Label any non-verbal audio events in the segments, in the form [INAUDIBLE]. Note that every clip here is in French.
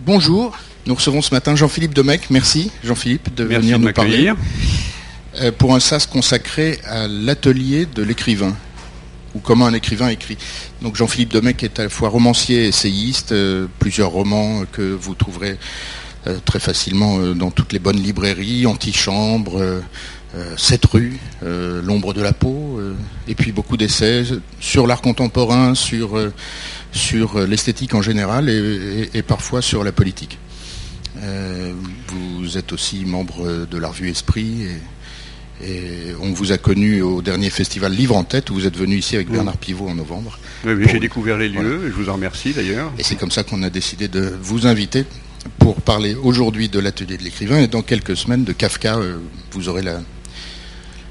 Bonjour, nous recevons ce matin Jean-Philippe Domecq. Merci Jean-Philippe de Merci venir de nous parler euh, pour un SAS consacré à l'atelier de l'écrivain ou comment un écrivain écrit. Donc Jean-Philippe Domecq est à la fois romancier, essayiste, euh, plusieurs romans que vous trouverez euh, très facilement dans toutes les bonnes librairies, Antichambre, Sept rues, euh, L'ombre de la peau, et puis beaucoup d'essais sur l'art contemporain, sur, sur euh, l'esthétique en général et, et- et parfois sur la politique. Euh, vous êtes aussi membre de la revue Esprit et, et on vous a connu au dernier festival Livre en tête où vous êtes venu ici avec. Bernard Pivot en novembre. Oui, oui, Pour- j'ai découvert les lieux, Voilà. et je vous en remercie d'ailleurs. Et c'est comme ça qu'on a décidé de vous inviter pour parler aujourd'hui de l'atelier de l'écrivain et dans quelques semaines de Kafka. euh, vous aurez la,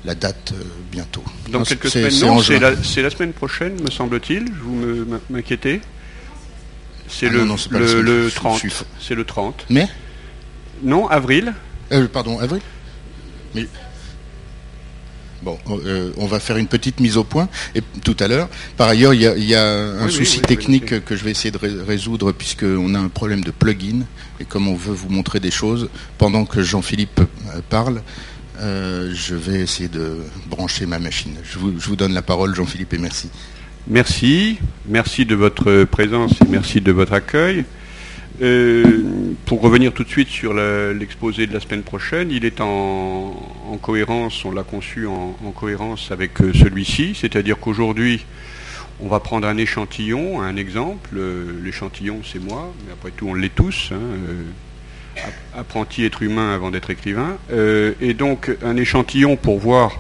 la date euh, bientôt. Dans Non, quelques c'est- semaines, non, c'est la, semaine prochaine, me semble-t-il. Vous me- m'inquiétez C'est Ah le, non, le, semaine, le je suis- 30. je suis- C'est le 30. Mais Non, avril. Euh, pardon, avril? Mais... Bon, euh, on va faire une petite mise au point et, tout à l'heure. Par ailleurs, il y a, il y a un Oui, souci oui, technique que je vais essayer de ré- résoudre puisqu'on a un problème de plugin. Et comme on veut vous montrer des choses, pendant que Jean-Philippe parle, euh, je vais essayer de brancher ma machine. Je vous, donne la parole, Jean-Philippe, et merci. Merci. Merci de votre présence et merci de votre accueil. Euh, pour revenir tout de suite sur l'exposé de la semaine prochaine, il est en, en cohérence, on l'a conçu en, en cohérence avec euh, celui-ci, c'est-à-dire qu'aujourd'hui, on va prendre un échantillon, un exemple. L'échantillon, c'est moi, mais après tout, on l'est tous. hein, apprenti être humain avant d'être écrivain. Euh, et donc, un échantillon pour voir,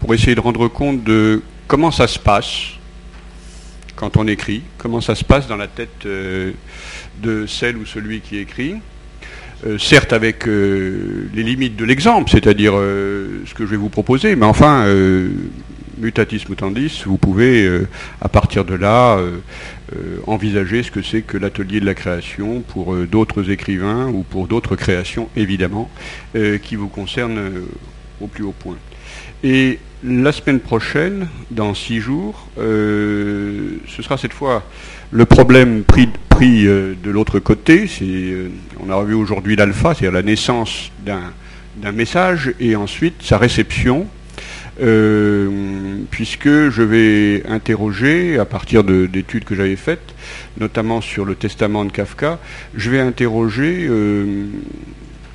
pour essayer de rendre compte de comment ça se passe quand on écrit, comment ça se passe dans la tête euh, de celle ou celui qui écrit. Euh, certes avec les limites de l'exemple, c'est-à-dire ce que je vais vous proposer, mais enfin, mutatis mutandis, vous pouvez à partir de là envisager ce que c'est que l'atelier de la création pour euh, d'autres écrivains ou pour d'autres créations, évidemment, euh, qui vous concernent euh, au plus haut point. Et la semaine prochaine, dans six jours, euh, ce sera cette fois le problème pris, euh, de l'autre côté. Euh, on a revu aujourd'hui l'alpha, c'est-à-dire la naissance d'un, message et ensuite sa réception, euh, puisque je vais interroger, à partir de- d'études que j'avais faites, notamment sur le testament de Kafka, je vais interroger euh,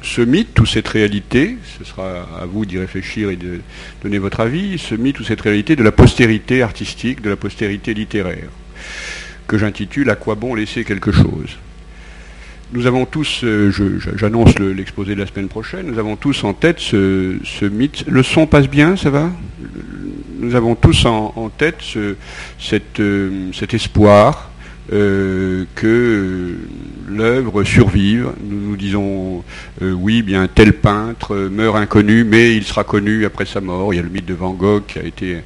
ce mythe ou cette réalité, ce sera à vous d'y réfléchir et de donner votre avis, ce mythe ou cette réalité de la postérité artistique, de la postérité littéraire, que j'intitule À quoi bon laisser quelque chose? Nous avons tous, euh, j'annonce le- l'exposé de la semaine prochaine, nous avons tous en tête ce, mythe. Le son passe bien, ça va? Nous avons tous en, tête euh, cet espoir euh, que l'œuvre survive. Nous nous disons, euh, oui, bien tel peintre meurt inconnu, mais il sera connu après sa mort. Il y a le mythe de Van Gogh qui a été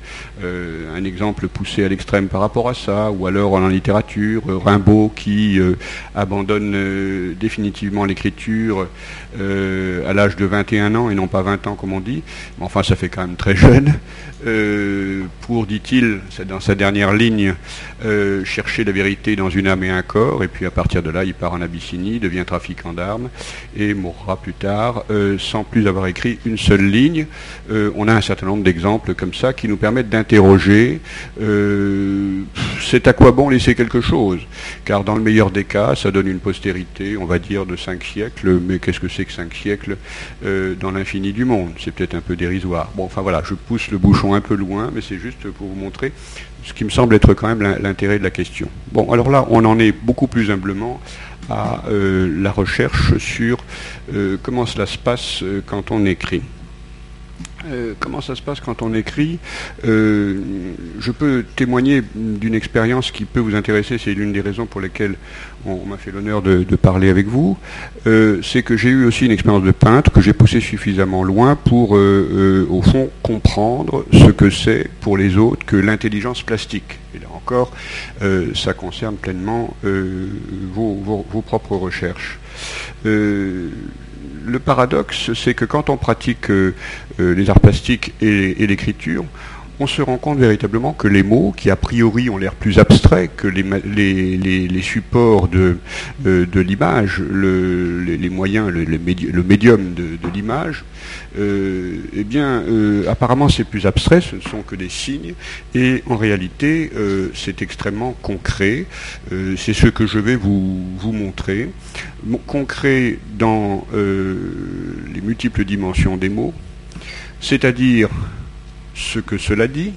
euh, un exemple poussé à l'extrême par rapport à ça, ou alors en littérature, Rimbaud qui euh, abandonne définitivement l'écriture à l'âge de 21 ans et non pas 20 ans comme on dit. Mais enfin, ça fait quand même très jeune. Pour, dit-il, dans sa dernière ligne, chercher la vérité dans une âme et un corps, et puis à partir de là, il part en Abyssinie, devient trafiquant d'armes, et mourra plus tard, euh, sans plus avoir écrit une seule ligne. Euh, on a un certain nombre d'exemples comme ça qui nous permettent d'interroger, euh, c'est à quoi bon laisser quelque chose? Car dans le meilleur des cas, ça donne une postérité, on va dire, de cinq siècles, mais qu'est-ce que c'est que cinq siècles dans l'infini du monde? C'est peut-être un peu dérisoire. Bon, enfin voilà, je pousse le bouchon un peu loin, mais c'est juste pour vous montrer ce qui me semble être quand même l'in- l'intérêt de la question. Bon, alors là, on en est beaucoup plus humblement à euh, la recherche sur euh, comment cela se passe euh, quand on écrit. Euh, comment ça se passe quand on écrit Euh, Je peux témoigner d'une expérience qui peut vous intéresser, c'est l'une des raisons pour lesquelles on, m'a fait l'honneur de, parler avec vous. Euh, c'est que j'ai eu aussi une expérience de peintre que j'ai poussée suffisamment loin pour, au fond, comprendre ce que c'est pour les autres que l'intelligence plastique. Et là encore, ça concerne pleinement vos propres recherches. Le paradoxe, c'est que quand on pratique euh, euh, les arts plastiques et l'écriture, on se rend compte véritablement que les mots, qui a priori ont l'air plus abstraits que les, supports de, euh, l'image, le, les, moyens, le, médium de, l'image, euh, eh bien, euh, apparemment c'est plus abstrait, ce ne sont que des signes, et en réalité c'est extrêmement concret. c'est ce que je vais vous montrer. concret dans les multiples dimensions des mots, c'est-à-dire ce que cela dit,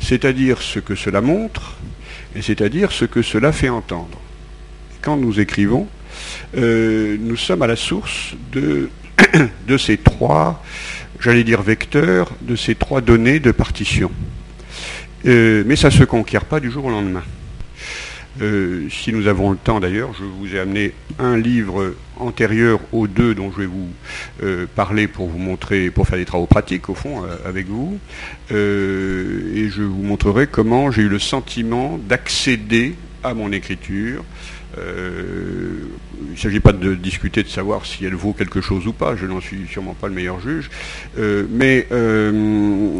c'est-à-dire ce que cela montre, et c'est-à-dire ce que cela fait entendre. Quand nous écrivons, euh, nous sommes à la source de, [COUGHS] ces trois, j'allais dire vecteurs, de ces trois données de partition. Euh, mais ça ne se conquiert pas du jour au lendemain. Euh, si nous avons le temps d'ailleurs, je vous ai amené un livre antérieur aux deux dont je vais vous euh, parler pour vous montrer, pour faire des travaux pratiques au fond euh, avec vous. et je vous montrerai comment j'ai eu le sentiment d'accéder à mon écriture euh, il ne s'agit pas de discuter de savoir si elle vaut quelque chose ou pas, je n'en suis sûrement pas le meilleur juge, euh, mais euh,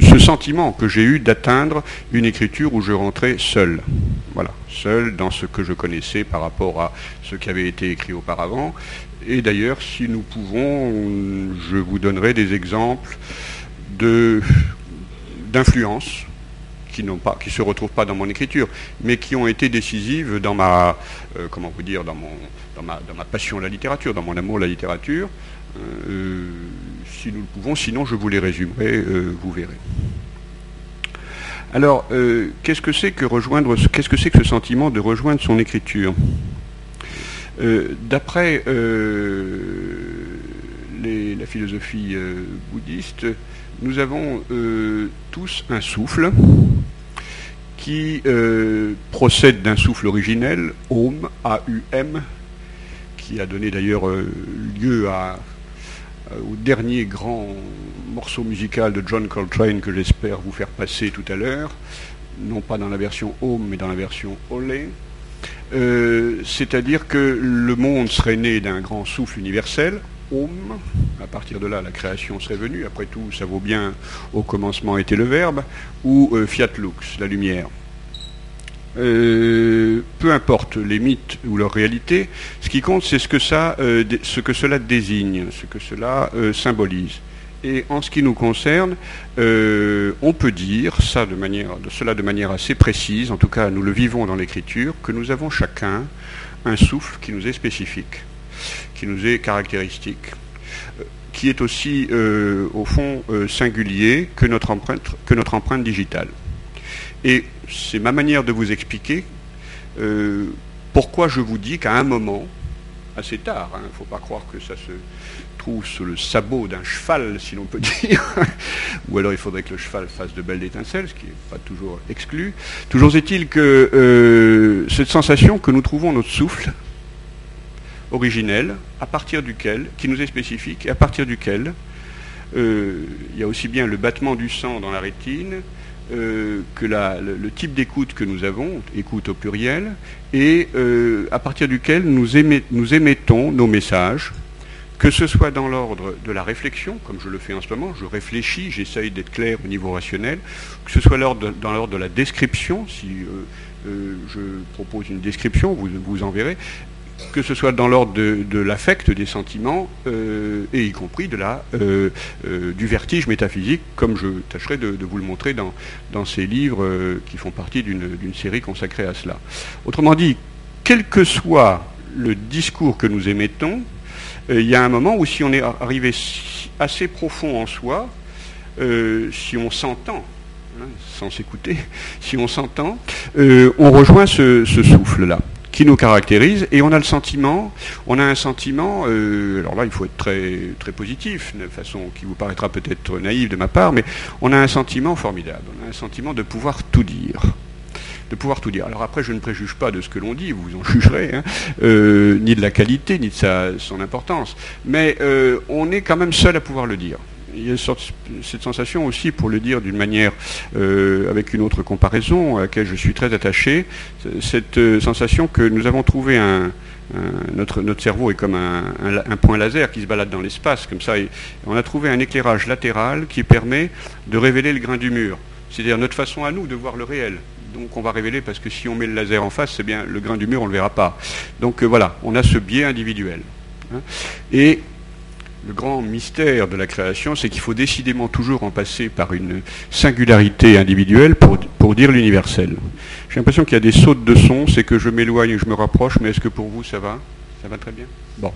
ce sentiment que j'ai eu d'atteindre une écriture où je rentrais seul, voilà, seul dans ce que je connaissais par rapport à ce qui avait été écrit auparavant. Et d'ailleurs, si nous pouvons, je vous donnerai des exemples d'influence qui n'ont pas, qui se retrouvent pas dans mon écriture, mais qui ont été décisives dans ma, euh, comment vous dire, dans mon, dans ma, passion de la littérature, dans mon amour de la littérature. Euh, si nous le pouvons, sinon je vous les résumerai, euh, vous verrez. Alors, qu'est-ce que c'est que rejoindre, qu'est-ce que c'est que ce sentiment de rejoindre son écriture? D'après la philosophie bouddhiste, nous avons tous un souffle qui euh, procède d'un souffle originel, Aum, A-U-M, qui a donné d'ailleurs euh, lieu euh, au dernier grand morceau musical de John Coltrane que j'espère vous faire passer tout à l'heure, non pas dans la version Aum, mais dans la version Olé. C'est-à-dire que le monde serait né d'un grand souffle universel, Om. À partir de là, la création serait venue. Après tout, ça vaut bien au commencement était le verbe, ou euh, fiat lux, la lumière. Euh, peu importe les mythes ou leur réalité, ce qui compte, c'est ce, que euh, ce que cela désigne, ce que cela symbolise. Et en ce qui nous concerne, on peut dire ça de manière, cela de manière assez précise, en tout cas nous le vivons dans l'écriture, que nous avons chacun un souffle qui nous est spécifique qui nous est caractéristique, euh, qui est aussi, euh, au fond, euh, singulier que notre, empreinte, que notre empreinte digitale. Et c'est ma manière de vous expliquer pourquoi je vous dis qu'à un moment, assez tard, il hein, ne faut pas croire que ça se trouve sous le sabot d'un cheval, si l'on peut [LAUGHS] dire, ou alors il faudrait que le cheval fasse de belles étincelles, ce qui n'est pas toujours exclu. Toujours est-il que cette sensation que nous trouvons notre souffle, originel, à partir duquel, qui nous est spécifique, et à partir duquel euh, il y a aussi bien le battement du sang dans la rétine euh, que le, type d'écoute que nous avons, écoute au pluriel, et euh, à partir duquel nous, émettons nos messages, que ce soit dans l'ordre de la réflexion, comme je le fais en ce moment, je réfléchis, j'essaye d'être clair au niveau rationnel, que ce soit dans l'ordre de la description, si je propose une description, vous vous en verrez, que ce soit dans l'ordre de, l'affect, des sentiments, euh, et y compris de la, euh, euh, du vertige métaphysique, comme je tâcherai de, vous le montrer dans, ces livres qui font partie d'une série consacrée à cela. Autrement dit, quel que soit le discours que nous émettons, il y a un moment où si on est arrivé assez profond en soi, si on s'entend, hein, sans s'écouter, [LAUGHS] si on s'entend, on rejoint ce souffle-là qui nous caractérise et on a le sentiment, on a un sentiment, euh, alors là il faut être très, très positif, de façon qui vous paraîtra peut-être naïve de ma part, mais on a un sentiment formidable, on a un sentiment de pouvoir tout dire de pouvoir tout dire. Alors après, je ne préjuge pas de ce que l'on dit, vous en jugerez, hein, euh, ni de la qualité, ni de sa, son importance, mais euh, on est quand même seul à pouvoir le dire il y a cette sensation aussi, pour le dire d'une manière, euh, avec une autre comparaison à laquelle je suis très attaché, cette euh, sensation que nous avons trouvé un, notre, notre, cerveau est comme un, point laser qui se balade dans l'espace, comme ça. Et on a trouvé un éclairage latéral qui permet de révéler le grain du mur. C'est-à-dire notre façon à nous de voir le réel. Donc on va révéler parce que si on met le laser en face, c'est bien le grain du mur, on ne le verra pas. Donc euh, voilà, on a ce biais individuel. Hein. Et le grand mystère de la création, c'est qu'il faut décidément toujours en passer par une singularité individuelle pour, pour dire l'universel. J'ai l'impression qu'il y a des sautes de son, c'est que je m'éloigne et je me rapproche, mais est-ce que pour vous ça va? Ça va très bien? Bon.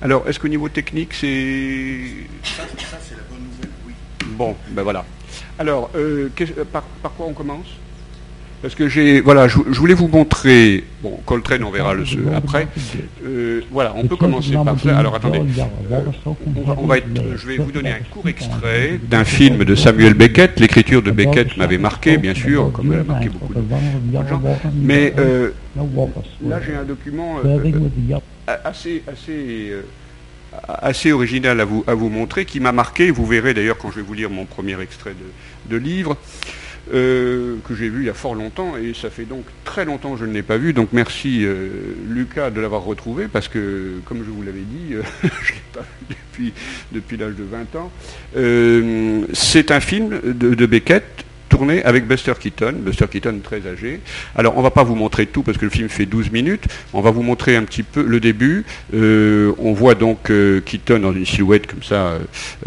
Alors, est-ce qu'au niveau technique, c'est... Ça, ça c'est la bonne nouvelle, oui. Bon, ben voilà. Alors, euh, par, par quoi on commence? Parce que j'ai, voilà, je, voulais vous montrer, bon, Coltrane, on verra le après. Euh, voilà, on peut commencer par ça. Alors attendez, on va, être, je vais vous donner un court extrait d'un film de Samuel Beckett. L'écriture de Beckett m'avait marqué, bien sûr, comme elle a marqué beaucoup de gens. Mais euh, là, j'ai un document euh, assez, assez assez original à vous, à vous montrer, qui m'a marqué, vous verrez d'ailleurs quand je vais vous lire mon premier extrait de livre, euh, que j'ai vu il y a fort longtemps, et ça fait donc très longtemps que je ne l'ai pas vu, donc merci euh, Lucas de l'avoir retrouvé, parce que, comme je vous l'avais dit, euh, [LAUGHS] je ne l'ai pas vu depuis, depuis l'âge de 20 ans. c'est un film de, de Beckett avec Buster Keaton, Buster Keaton très âgé. Alors on va pas vous montrer tout parce que le film fait 12 minutes, on va vous montrer un petit peu le début. Euh, on voit donc euh, Keaton dans une silhouette comme ça,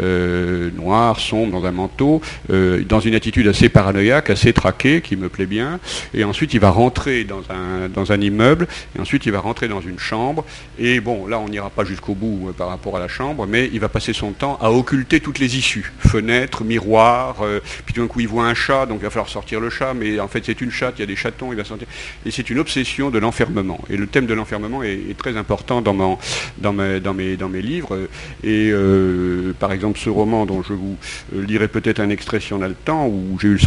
euh, noire, sombre, dans un manteau, dans une attitude assez paranoïaque, assez traquée, qui me plaît bien. Et ensuite il va rentrer dans un, dans un immeuble, et ensuite il va rentrer dans une chambre. Et bon, là on n'ira pas jusqu'au bout par rapport à la chambre, mais il va passer son temps à occulter toutes les issues, fenêtres, miroirs, puis d'un coup il voit un chat donc il va falloir sortir le chat, mais en fait c'est une chatte, il y a des chatons, il va sortir. Et c'est une obsession de l'enfermement. Et le thème de l'enfermement est, très important dans, dans, mes, dans, mes, dans mes livres. Et euh, par exemple ce roman dont je vous euh, lirai peut-être un extrait si on a le temps, où j'ai eu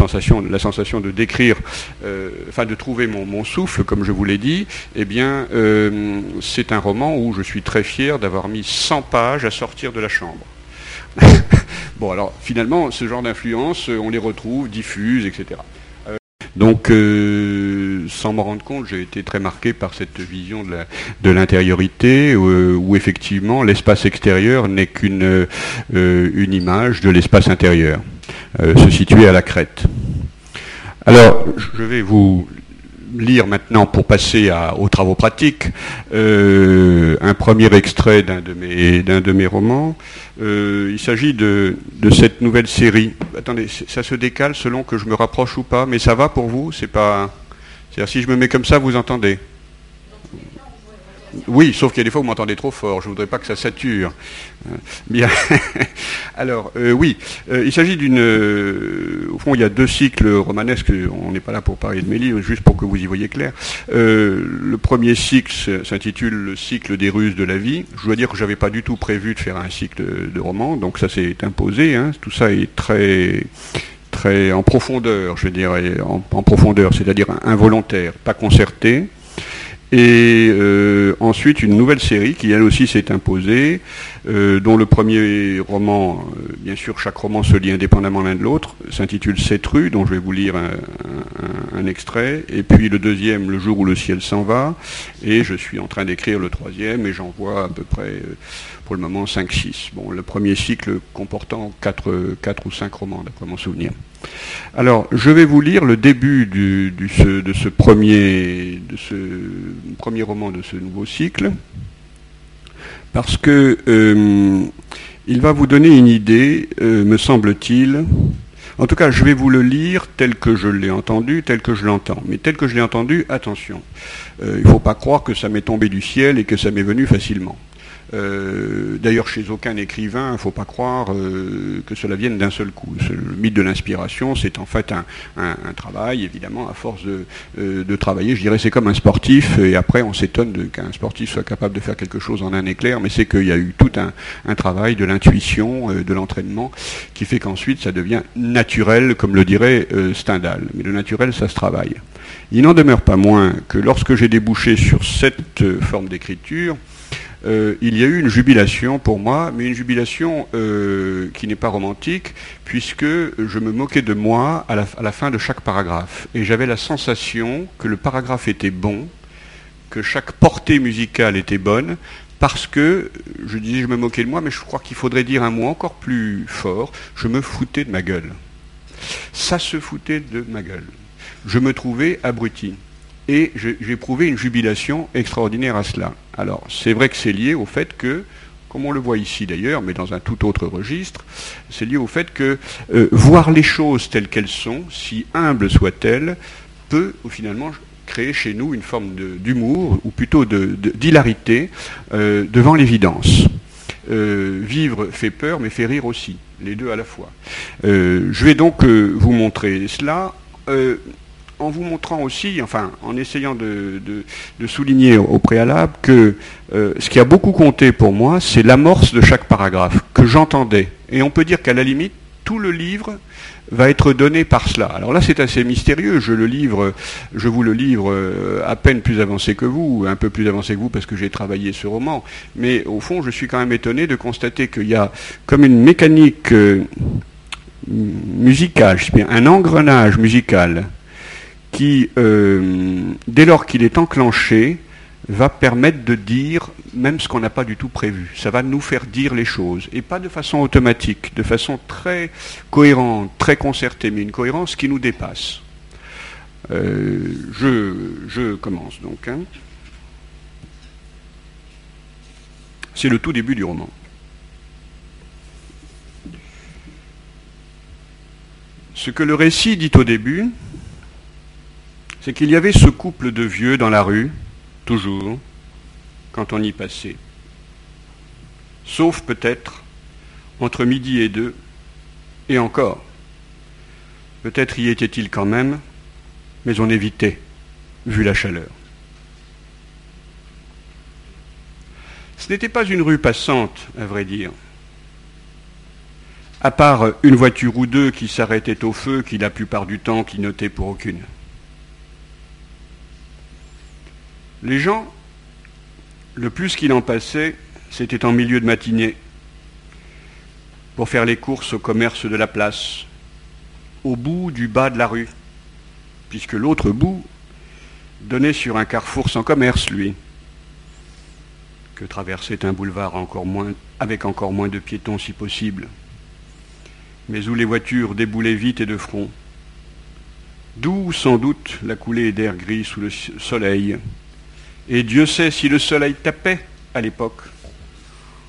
la sensation de décrire, euh, enfin de trouver mon, souffle, comme je vous l'ai dit, eh bien c'est un roman où je suis très fier d'avoir mis 100 pages à sortir de la chambre. [LAUGHS] bon, alors finalement, ce genre d'influence, euh, on les retrouve, diffuse, etc. Euh, donc, euh, sans m'en rendre compte, j'ai été très marqué par cette vision de l'intériorité, où effectivement l'espace extérieur n'est qu'une une image de l'espace intérieur, se situer à la crête. Alors, je vais vous lire maintenant, pour passer aux travaux pratiques, un premier extrait d'un de, mes, de mes romans. Euh, il s'agit de, cette nouvelle série. Attendez, ça se décale selon que je me rapproche ou pas, mais ça va pour vous? C'est pas. C'est-à-dire si je me mets comme ça, vous entendez? Oui, sauf qu'il y a des fois où vous m'entendez trop fort. Je ne voudrais pas que ça sature. Euh, bien. [LAUGHS] Alors, euh, oui, euh, il s'agit d'une. au fond, il y a deux cycles romanesques. On n'est pas là pour parler de mes livres, juste pour que vous y voyez clair. le premier cycle s'intitule Le cycle des ruses de la vie. Je dois dire que je n'avais pas du tout prévu de faire un cycle de romans, donc ça s'est imposé. Hein. Tout ça est très très en profondeur, je dirais, en profondeur, c'est-à-dire involontaire, pas concerté. Et euh, ensuite, une nouvelle série qui, elle aussi, s'est imposée, euh, dont le premier roman, euh, bien sûr, chaque roman se lit indépendamment l'un de l'autre, s'intitule Cette rue, dont je vais vous lire un, extrait. Et puis le deuxième, Le jour où le ciel s'en va. Et je suis en train d'écrire le troisième, et j'en vois à peu près, pour le moment, 5-6. Bon, le premier cycle comportant 4, 4 ou 5 romans, d'après mon souvenir. Alors, je vais vous lire le début de, ce premier, roman de ce nouveau cycle, parce que euh, il va vous donner une idée, euh, me semble-t-il. En tout cas, je vais vous le lire tel que je l'ai entendu, tel que je l'entends. Mais tel que je l'ai entendu, attention. Euh, il ne faut pas croire que ça m'est tombé du ciel et que ça m'est venu facilement. Euh, d'ailleurs, chez aucun écrivain, il ne faut pas croire euh, que cela vienne d'un seul coup. Le mythe de l'inspiration, c'est en fait un, travail, évidemment, à force euh, de, travailler. Je dirais c'est comme un sportif, et après on s'étonne qu'un sportif soit capable de faire quelque chose en un éclair, mais c'est qu'il y a eu tout un, travail de l'intuition, de l'entraînement, qui fait qu'ensuite ça devient naturel, comme le dirait Stendhal. Mais le naturel, ça se travaille. Il n'en demeure pas moins que lorsque j'ai débouché sur cette forme d'écriture, euh, il y a eu une jubilation pour moi, mais une jubilation euh, qui n'est pas romantique, puisque je me moquais de moi à la, fin de chaque paragraphe. Et j'avais la sensation que le paragraphe était bon, que chaque portée musicale était bonne, parce que, je disais, je me moquais de moi, mais je crois qu'il faudrait dire un mot encore plus fort, je me foutais de ma gueule. Ça se foutait de ma gueule. Je me trouvais abruti. Et j'ai prouvé une jubilation extraordinaire à cela. Alors, c'est vrai que c'est lié au fait que, comme on le voit ici d'ailleurs, mais dans un tout autre registre, c'est lié au fait que euh, voir les choses telles qu'elles sont, si humbles soient-elles, peut finalement créer chez nous une forme d'humour, ou plutôt d'hilarité, euh, devant l'évidence. Euh, vivre fait peur, mais fait rire aussi, les deux à la fois. je vais donc vous montrer cela en vous montrant aussi, enfin en essayant de, souligner au, préalable que euh, ce qui a beaucoup compté pour moi, c'est l'amorce de chaque paragraphe que j'entendais. Et on peut dire qu'à la limite, tout le livre va être donné par cela. Alors là, c'est assez mystérieux. Je vous le livre euh, à peine plus avancé que vous, un peu plus avancé que vous parce que j'ai travaillé ce roman. Mais au fond, je suis quand même étonné de constater qu'il y a comme une mécanique euh, musicale, un engrenage musical qui, euh, dès lors qu'il est enclenché, va permettre de dire même ce qu'on n'a pas du tout prévu. Ça va nous faire dire les choses, et pas de façon automatique, de façon très cohérente, très concertée, mais une cohérence qui nous dépasse. Euh, je, commence donc. Hein. C'est le tout début du roman. Ce que le récit dit au début, c'est qu'il y avait ce couple de vieux dans la rue, toujours, quand on y passait. Sauf peut-être entre midi et deux, et encore. Peut-être y était-il quand même, mais on évitait, vu la chaleur. Ce n'était pas une rue passante, à vrai dire. À part une voiture ou deux qui s'arrêtaient au feu, qui la plupart du temps clignotaient pour aucune. Les gens, le plus qu'il en passait, c'était en milieu de matinée, pour faire les courses au commerce de la place, au bout du bas de la rue, puisque l'autre bout donnait sur un carrefour sans commerce, lui, que traversait un boulevard avec encore moins de piétons si possible, mais où les voitures déboulaient vite et de front, d'où sans doute la coulée d'air gris sous le soleil, et Dieu sait si le soleil tapait à l'époque.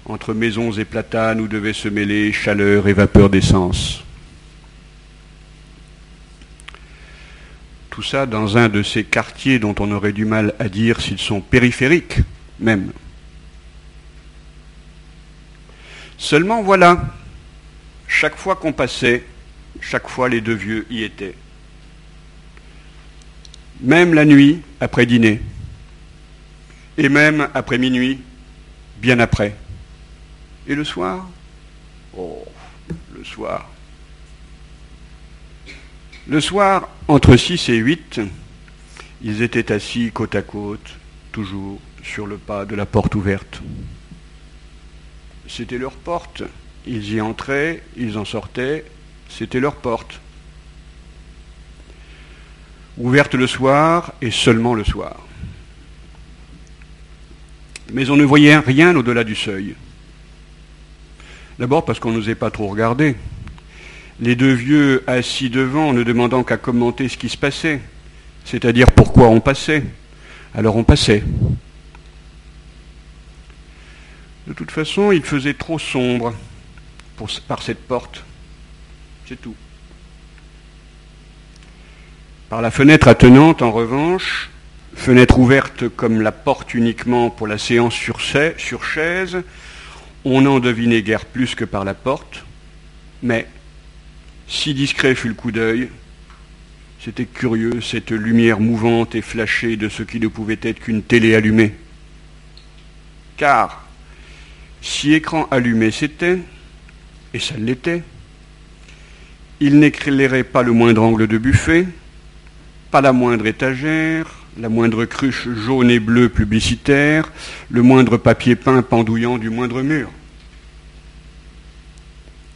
Entre maisons et platanes où devaient se mêler chaleur et vapeur d'essence. Tout ça dans un de ces quartiers dont on aurait du mal à dire s'ils sont périphériques même. Seulement voilà, chaque fois qu'on passait, chaque fois les deux vieux y étaient. Même la nuit, après dîner et même après minuit, bien après. Et le soir? Oh, le soir. Le soir, entre 6 et 8, ils étaient assis côte à côte, toujours sur le pas de la porte ouverte. C'était leur porte. Ils y entraient, ils en sortaient, c'était leur porte. Ouverte le soir et seulement le soir mais on ne voyait rien au-delà du seuil. D'abord parce qu'on n'osait pas trop regarder. Les deux vieux assis devant, ne demandant qu'à commenter ce qui se passait, c'est-à-dire pourquoi on passait. Alors on passait. De toute façon, il faisait trop sombre par cette porte. C'est tout. Par la fenêtre attenante, en revanche, fenêtre ouverte comme la porte uniquement pour la séance sur, chaise, on n'en devinait guère plus que par la porte, mais si discret fut le coup d'œil, c'était curieux cette lumière mouvante et flashée de ce qui ne pouvait être qu'une télé allumée. Car si écran allumé c'était, et ça l'était, il n'éclairait pas le moindre angle de buffet, pas la moindre étagère, la moindre cruche jaune et bleue publicitaire, le moindre papier peint pendouillant du moindre mur.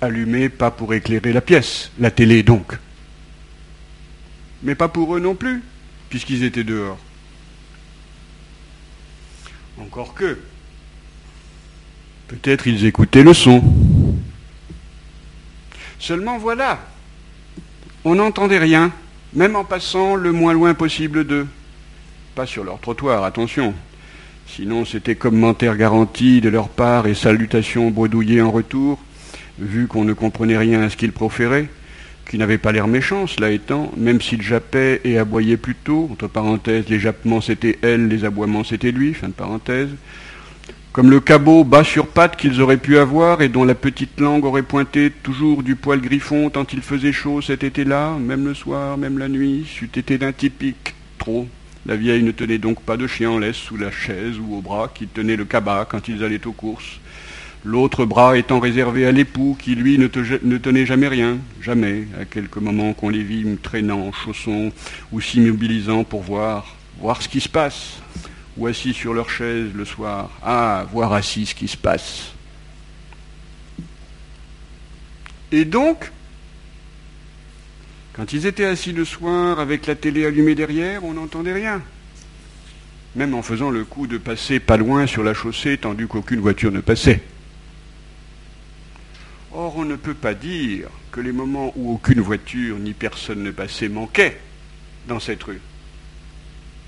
Allumé pas pour éclairer la pièce, la télé donc. Mais pas pour eux non plus, puisqu'ils étaient dehors. Encore que. Peut-être ils écoutaient le son. Seulement voilà, on n'entendait rien, même en passant le moins loin possible d'eux. Pas sur leur trottoir, attention. Sinon c'était commentaire garanti de leur part et salutations bredouillées en retour, vu qu'on ne comprenait rien à ce qu'ils proféraient, qui n'avaient pas l'air méchants, cela étant, même s'ils jappaient et aboyaient plutôt, entre parenthèses, les jappements c'était elle, les aboiements c'était lui, fin de parenthèse, comme le cabot bas sur pattes qu'ils auraient pu avoir et dont la petite langue aurait pointé toujours du poil griffon tant il faisait chaud cet été-là, même le soir, même la nuit, c'eût été d'un typique. Trop. La vieille ne tenait donc pas de chien en laisse sous la chaise ou au bras qui tenait le cabas quand ils allaient aux courses. L'autre bras étant réservé à l'époux qui, lui, ne, tenait jamais rien, jamais, à quelques moments qu'on les vit traînant, chaussons ou s'immobilisant pour voir, voir ce qui se passe, ou assis sur leur chaise le soir. Ah, voir assis ce qui se passe. Et donc, quand ils étaient assis le soir avec la télé allumée derrière, on n'entendait rien. Même en faisant le coup de passer pas loin sur la chaussée tandis qu'aucune voiture ne passait. Or, on ne peut pas dire que les moments où aucune voiture ni personne ne passait manquaient dans cette rue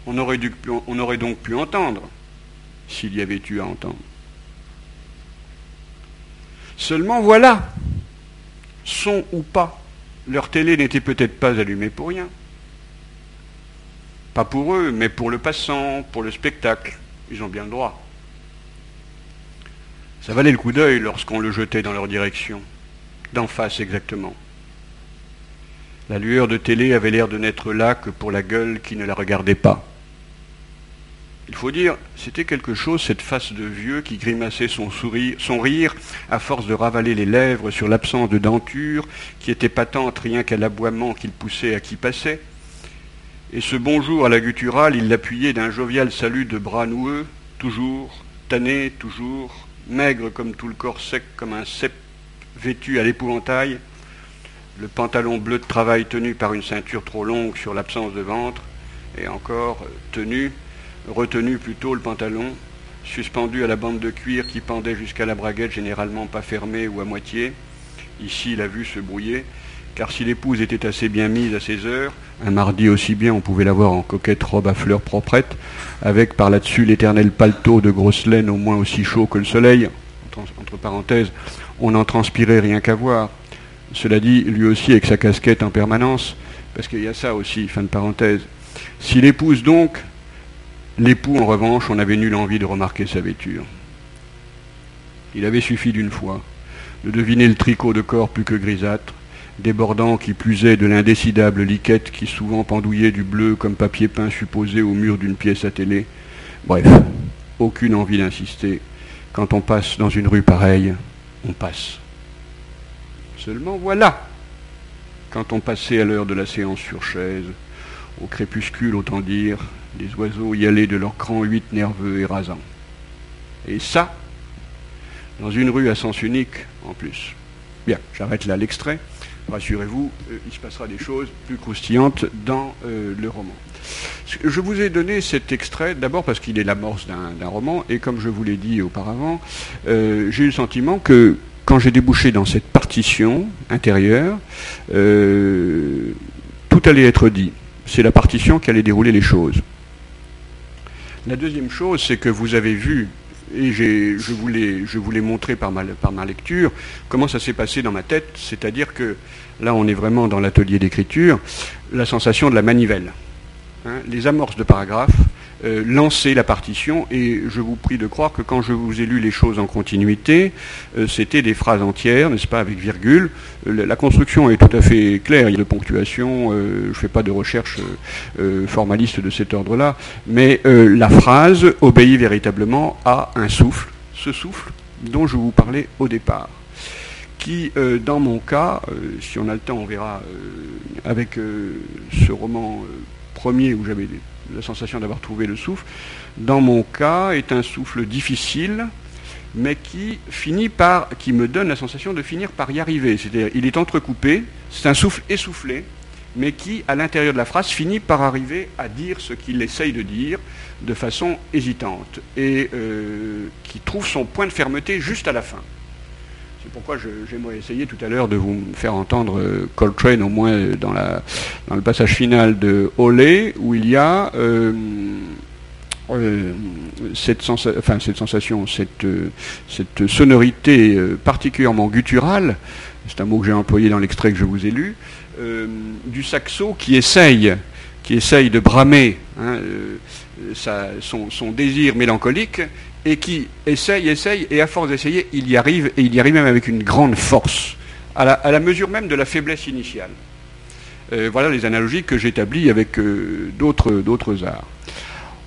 on aurait, on aurait donc pu entendre, s'il y avait eu à entendre. Seulement voilà, son ou pas, leur télé n'était peut-être pas allumée pour rien. Pas pour eux, mais pour le passant, pour le spectacle. Ils ont bien le droit. Ça valait le coup d'œil lorsqu'on le jetait dans leur direction, d'en face exactement. La lueur de télé avait l'air de n'être là que pour la gueule qui ne la regardait pas. Il faut dire, c'était quelque chose, cette face de vieux qui grimaçait son, sourire, son rire à force de ravaler les lèvres sur l'absence de denture qui était patente rien qu'à l'aboiement qu'il poussait à qui passait. Et ce bonjour à la gutturale, il l'appuyait d'un jovial salut de bras noueux, toujours, tanné, toujours, maigre comme tout le corps sec comme un cep vêtu à l'épouvantail, le pantalon bleu de travail tenu par une ceinture trop longue sur l'absence de ventre, et encore tenu retenu plutôt le pantalon, suspendu à la bande de cuir qui pendait jusqu'à la braguette, généralement pas fermée ou à moitié. Ici, la vue se brouillait, car si l'épouse était assez bien mise à ses heures, un mardi aussi bien on pouvait la voir en coquette robe à fleurs proprette, avec par là-dessus l'éternel paletot de grosse laine au moins aussi chaud que le soleil, entre parenthèses, on n'en transpirait rien qu'à voir. Cela dit, lui aussi avec sa casquette en permanence, parce qu'il y a ça aussi, fin de parenthèse. Si l'épouse donc, L'époux, en revanche, on avait nulle envie de remarquer sa vêture. Il avait suffi d'une fois de deviner le tricot de corps plus que grisâtre, débordant qui est de l'indécidable liquette qui souvent pendouillait du bleu comme papier peint supposé au mur d'une pièce télé. Bref, aucune envie d'insister. Quand on passe dans une rue pareille, on passe. Seulement voilà, quand on passait à l'heure de la séance sur chaise, au crépuscule autant dire, les oiseaux y allaient de leur cran huit nerveux et rasants. Et ça, dans une rue à sens unique en plus. Bien, j'arrête là l'extrait. Rassurez-vous, euh, il se passera des choses plus croustillantes dans euh, le roman. Je vous ai donné cet extrait d'abord parce qu'il est l'amorce d'un roman, et comme je vous l'ai dit auparavant, euh, j'ai eu le sentiment que quand j'ai débouché dans cette partition intérieure, tout allait être dit. C'est la partition qui allait dérouler les choses. La deuxième chose, c'est que vous avez vu, et je vous l'ai montré par ma, par ma lecture, comment ça s'est passé dans ma tête, c'est-à-dire que là on est vraiment dans l'atelier d'écriture, la sensation de la manivelle. Hein, les amorces de paragraphes, euh, lancer la partition et je vous prie de croire que quand je vous ai lu les choses en continuité, euh, c'était des phrases entières, n'est-ce pas, avec virgule. Euh, la construction est tout à fait claire, il y a de ponctuation, je ne fais pas de recherche formaliste de cet ordre-là, mais la phrase obéit véritablement à un souffle, ce souffle dont je vous parlais au départ qui, dans mon cas, si on a le temps, on verra avec ce roman premier où j'avais la sensation d'avoir trouvé le souffle, dans mon cas, est un souffle difficile, mais qui finit par, qui me donne la sensation de finir par y arriver. C'est-à-dire, il est entrecoupé, c'est un souffle essoufflé, mais qui, à l'intérieur de la phrase, finit par arriver à dire ce qu'il essaye de dire de façon hésitante, et euh, qui trouve son point de fermeté juste à la fin. C'est pourquoi j'aimerais essayer tout à l'heure de vous faire entendre euh, Coltrane, au moins dans, la, dans le passage final de Olé, où il y a euh, cette, sensation, cette, sonorité particulièrement gutturale, c'est un mot que j'ai employé dans l'extrait que je vous ai lu, euh, du saxo qui essaye, qui essaye de bramer hein, euh, son, désir mélancolique et qui essaye, essaye, et à force d'essayer, il y arrive, et il y arrive même avec une grande force, à la, mesure même de la faiblesse initiale. Euh, voilà les analogies que j'établis avec d'autres arts.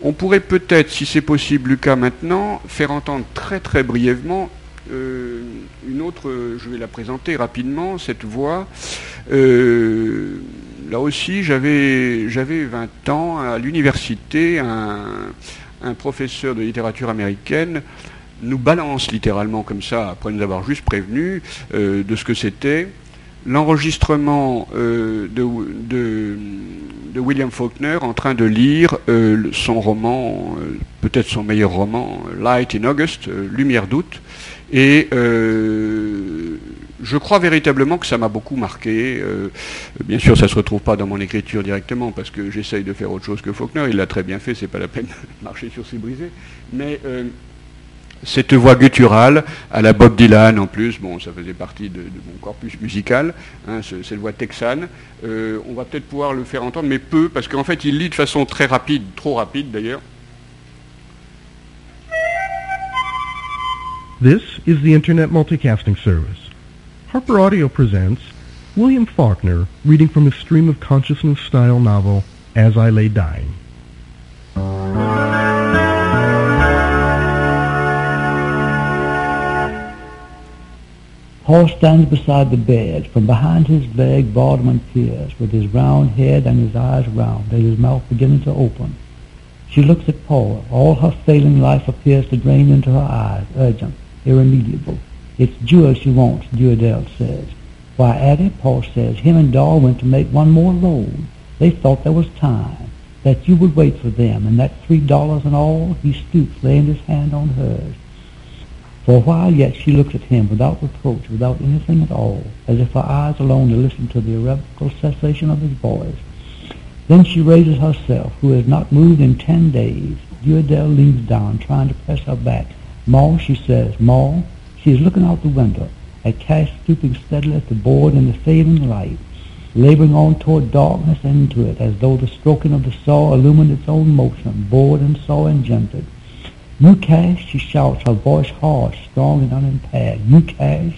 On pourrait peut-être, si c'est possible, Lucas, maintenant, faire entendre très très brièvement une autre, je vais la présenter rapidement, cette voix. Euh, là aussi, j'avais 20 ans à l'université, un, professeur de littérature américaine nous balance littéralement comme ça, après nous avoir juste prévenu euh, de ce que c'était, l'enregistrement euh, de, William Faulkner en train de lire son roman, peut-être son meilleur roman, Light in August, Lumière d'août, et je crois véritablement que ça m'a beaucoup marqué. Euh, bien sûr, ça ne se retrouve pas dans mon écriture directement parce que j'essaye de faire autre chose que Faulkner. Il l'a très bien fait, c'est pas la peine de [LAUGHS] marcher sur ses brisés. Mais euh, cette voix gutturale, à la Bob Dylan en plus, bon, ça faisait partie de, mon corpus musical, hein, cette voix texane. Euh, on va peut-être pouvoir le faire entendre, mais peu, parce qu'en fait, il lit de façon très rapide, trop rapide d'ailleurs. Harper Audio presents William Faulkner reading from his stream of consciousness style novel As I Lay Dying. Paul stands beside the bed. From behind his leg, Baldwin peers, with his round head and his eyes round, and his mouth beginning to open. She looks at Paul. All her failing life appears to drain into her eyes, urgent, irremediable. It's Jewel she wants, Jewel says. Why, Addie, Paul says, him and Doll went to make one more load. They thought there was time, that you would wait for them, and that three dollars and all, he stoops, laying his hand on hers. For a while yet she looks at him without reproach, without anything at all, as if her eyes alone to listen to the irrevocable cessation of his voice. Then she raises herself, who has not moved in ten days. Dewdell leans down, trying to press her back. Ma, she says, Ma, she is looking out the window at Cash stooping steadily at the board in the fading light, laboring on toward darkness into it, as though the stroking of the saw illumined its own motion, bored and saw engendered. You Cash, she shouts, her voice harsh, strong and unimpaired. You Cash.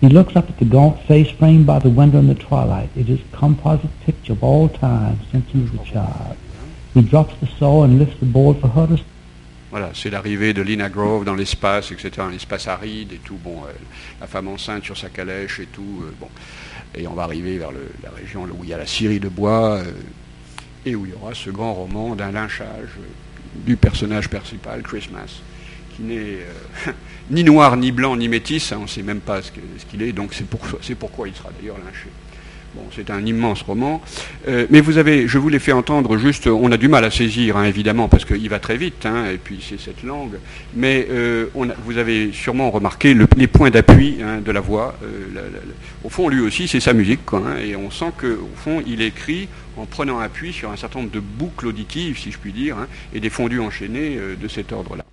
He looks up at the gaunt face framed by the window in the twilight. It is a composite picture of all time since he was a child. He drops the saw and lifts the board for her to Voilà, c'est l'arrivée de Lina Grove dans l'espace, etc., un espace aride et tout. Bon, euh, la femme enceinte sur sa calèche et tout. Euh, bon, et on va arriver vers la région où il y a la scierie de bois euh, et où il y aura ce grand roman d'un lynchage du personnage principal, Christmas, qui n'est [LAUGHS] ni noir, ni blanc, ni métis. Hein, on ne sait même pas ce qu'il est. Donc c'est pourquoi il sera d'ailleurs lynché c'est un immense roman. Euh, mais vous avez, je vous l'ai fait entendre juste, on a du mal à saisir, hein, évidemment, parce qu'il va très vite, hein, et puis c'est cette langue. Mais euh, vous avez sûrement remarqué les points d'appui hein, de la voix. Euh, au fond, lui aussi, c'est sa musique, et on sent qu'au fond, il écrit en prenant appui sur un certain nombre de boucles auditives, si je puis dire, et des fondus enchaînés de cet ordre-là.